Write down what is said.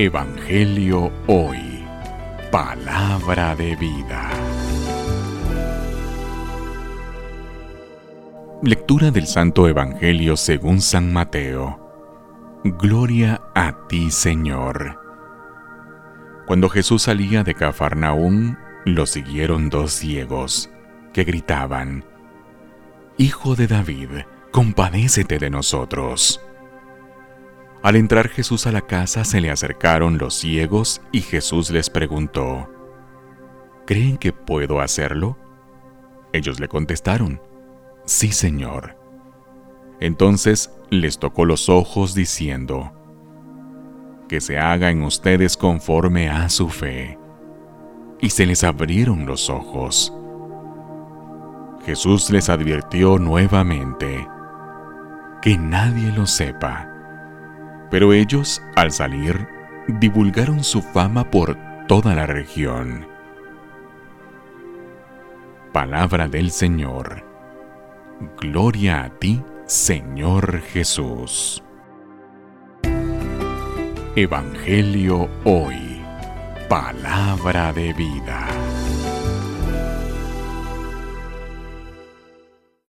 Evangelio Hoy. Palabra de vida. Lectura del Santo Evangelio según San Mateo. Gloria a ti, Señor. Cuando Jesús salía de Cafarnaún, lo siguieron dos ciegos, que gritaban, Hijo de David, compadécete de nosotros. Al entrar Jesús a la casa se le acercaron los ciegos y Jesús les preguntó, ¿Creen que puedo hacerlo? Ellos le contestaron, Sí, Señor. Entonces les tocó los ojos diciendo, Que se haga en ustedes conforme a su fe. Y se les abrieron los ojos. Jesús les advirtió nuevamente, Que nadie lo sepa pero ellos, al salir, divulgaron su fama por toda la región. Palabra del Señor. Gloria a ti, Señor Jesús. Evangelio hoy. Palabra de vida.